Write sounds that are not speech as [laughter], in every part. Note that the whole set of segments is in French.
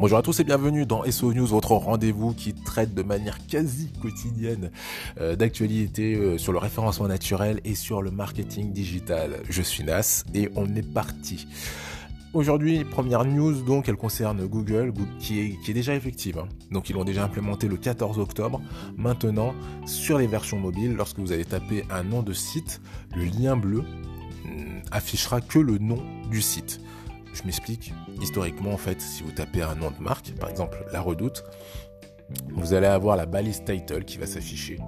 Bonjour à tous et bienvenue dans SO News, votre rendez-vous qui traite de manière quasi quotidienne euh, d'actualité euh, sur le référencement naturel et sur le marketing digital. Je suis Nas et on est parti. Aujourd'hui, première news, donc elle concerne Google, qui est, déjà effective. Hein. Donc ils l'ont déjà implémenté le 14 octobre. Maintenant, sur les versions mobiles, lorsque vous allez taper un nom de site, le lien bleu hmm, affichera que le nom du site. Je m'explique. Historiquement, en fait, si vous tapez un nom de marque, par exemple La Redoute, vous allez avoir la balise title qui va s'afficher.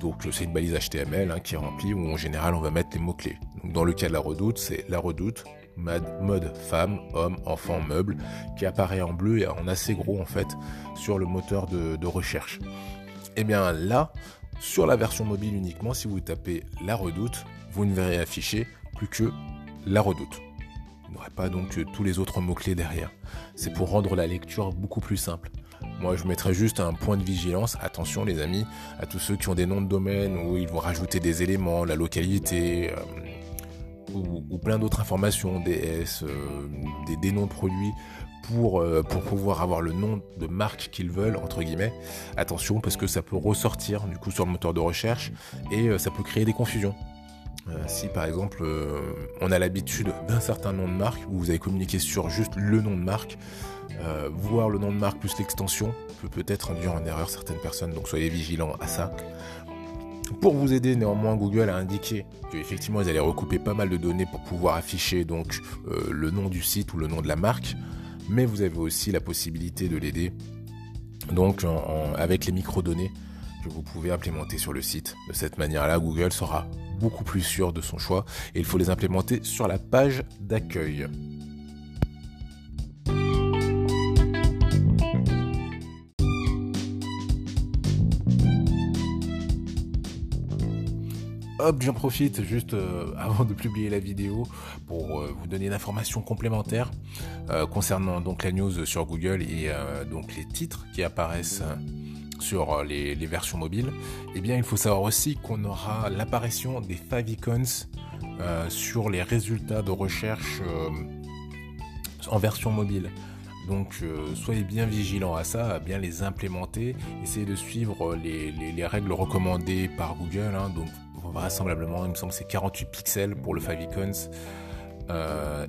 Donc c'est une balise HTML hein, qui est remplie où en général on va mettre les mots-clés. Donc dans le cas de la redoute, c'est la redoute, mode femme, homme, enfant, meuble, qui apparaît en bleu et en assez gros en fait sur le moteur de, de recherche. Et eh bien là, sur la version mobile uniquement, si vous tapez la redoute, vous ne verrez afficher plus que la redoute n'aurait pas donc tous les autres mots-clés derrière. C'est pour rendre la lecture beaucoup plus simple. Moi, je mettrais juste un point de vigilance. Attention, les amis, à tous ceux qui ont des noms de domaine où ils vont rajouter des éléments, la localité, euh, ou, plein d'autres informations, des euh, des, noms de produits, pour, euh, pour pouvoir avoir le nom de marque qu'ils veulent, entre guillemets. Attention, parce que ça peut ressortir du coup sur le moteur de recherche et ça peut créer des confusions. Euh, si par exemple euh, on a l'habitude d'un certain nom de marque, où vous avez communiqué sur juste le nom de marque, euh, voir le nom de marque plus l'extension peut peut-être induire en erreur certaines personnes, donc soyez vigilants à ça. Pour vous aider néanmoins, Google a indiqué qu'effectivement ils allaient recouper pas mal de données pour pouvoir afficher donc le nom du site ou le nom de la marque, mais vous avez aussi la possibilité de l'aider donc avec les microdonnées que vous pouvez implémenter sur le site. De cette manière-là, Google sera beaucoup plus sûr de son choix et il faut les implémenter sur la page d'accueil. Hop, j'en profite juste euh, [laughs] avant de publier la vidéo pour euh, vous donner une information complémentaire euh, concernant donc la news sur Google et donc les titres qui apparaissent sur euh, les, versions mobiles, eh bien il faut savoir aussi qu'on aura l'apparition des favicons euh, sur les résultats de recherche euh, en version mobile. Donc soyez bien vigilants à ça, bien les implémenter, essayez de suivre les, règles recommandées par Google. Hein. donc vraisemblablement, il me semble que c'est 48 pixels pour le favicons.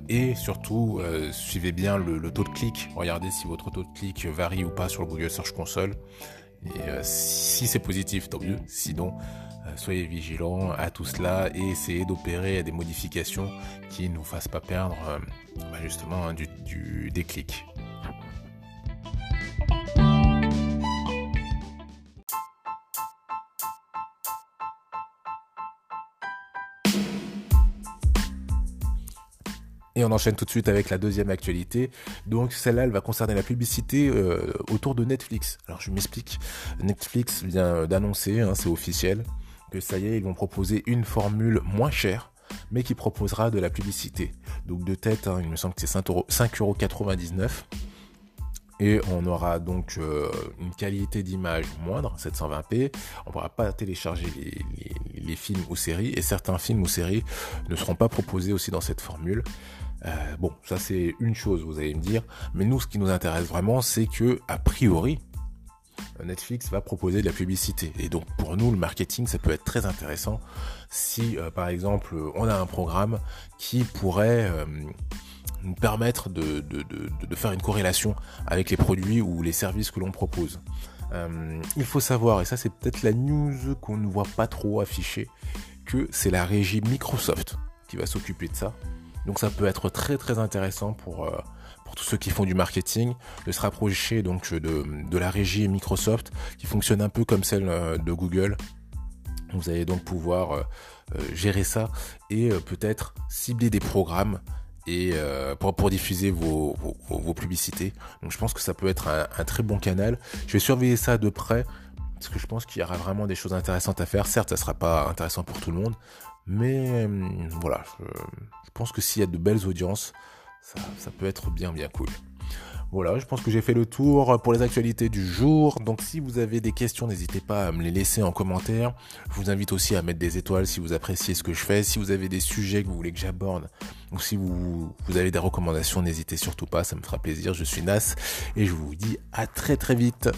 et surtout, suivez bien le, le, taux de clic. Regardez si votre taux de clic varie ou pas sur le Google Search Console. Et euh, si c'est positif, tant mieux. Sinon, euh, soyez vigilants à tout cela et essayez d'opérer des modifications qui ne vous fassent pas perdre euh, bah, justement hein, du, du déclic. Et on enchaîne tout de suite avec la deuxième actualité. Donc celle-là, elle va concerner la publicité euh, autour de Netflix. Alors je m'explique. Netflix vient d'annoncer, hein, c'est officiel, que ça y est, ils vont proposer une formule moins chère, mais qui proposera de la publicité. Donc de tête, hein, il me semble que c'est 5,99€. Et on aura donc euh, une qualité d'image moindre, 720p. On ne pourra pas télécharger les, films ou séries. Et certains films ou séries ne seront pas proposés aussi dans cette formule. Euh, bon, ça c'est une chose, vous allez me dire. Mais nous, ce qui nous intéresse vraiment, c'est que, a priori, Netflix va proposer de la publicité. Et donc pour nous, le marketing, ça peut être très intéressant si, euh, par exemple, on a un programme qui pourrait euh, nous permettre de, de, faire une corrélation avec les produits ou les services que l'on propose. il faut savoir, et ça c'est peut-être la news qu'on ne voit pas trop affichée, que c'est la régie Microsoft qui va s'occuper de ça. Donc ça peut être très très intéressant pour, euh, pour tous ceux qui font du marketing de se rapprocher donc de, de la régie Microsoft qui fonctionne un peu comme celle euh, de Google. Vous allez donc pouvoir euh, gérer ça et peut-être cibler des programmes et pour, pour diffuser vos, vos, publicités. Donc je pense que ça peut être un, un, très bon canal. Je vais surveiller ça de près parce que je pense qu'il y aura vraiment des choses intéressantes à faire. Certes, ça sera pas intéressant pour tout le monde, mais voilà, je, pense que s'il y a de belles audiences, ça, peut être bien bien cool. Voilà, je pense que j'ai fait le tour pour les actualités du jour. Donc si vous avez des questions, n'hésitez pas à me les laisser en commentaire. Je vous invite aussi à mettre des étoiles si vous appréciez ce que je fais. Si vous avez des sujets que vous voulez que j'aborde ou si vous, vous avez des recommandations, n'hésitez surtout pas, ça me fera plaisir. Je suis Nas et je vous dis à très très vite.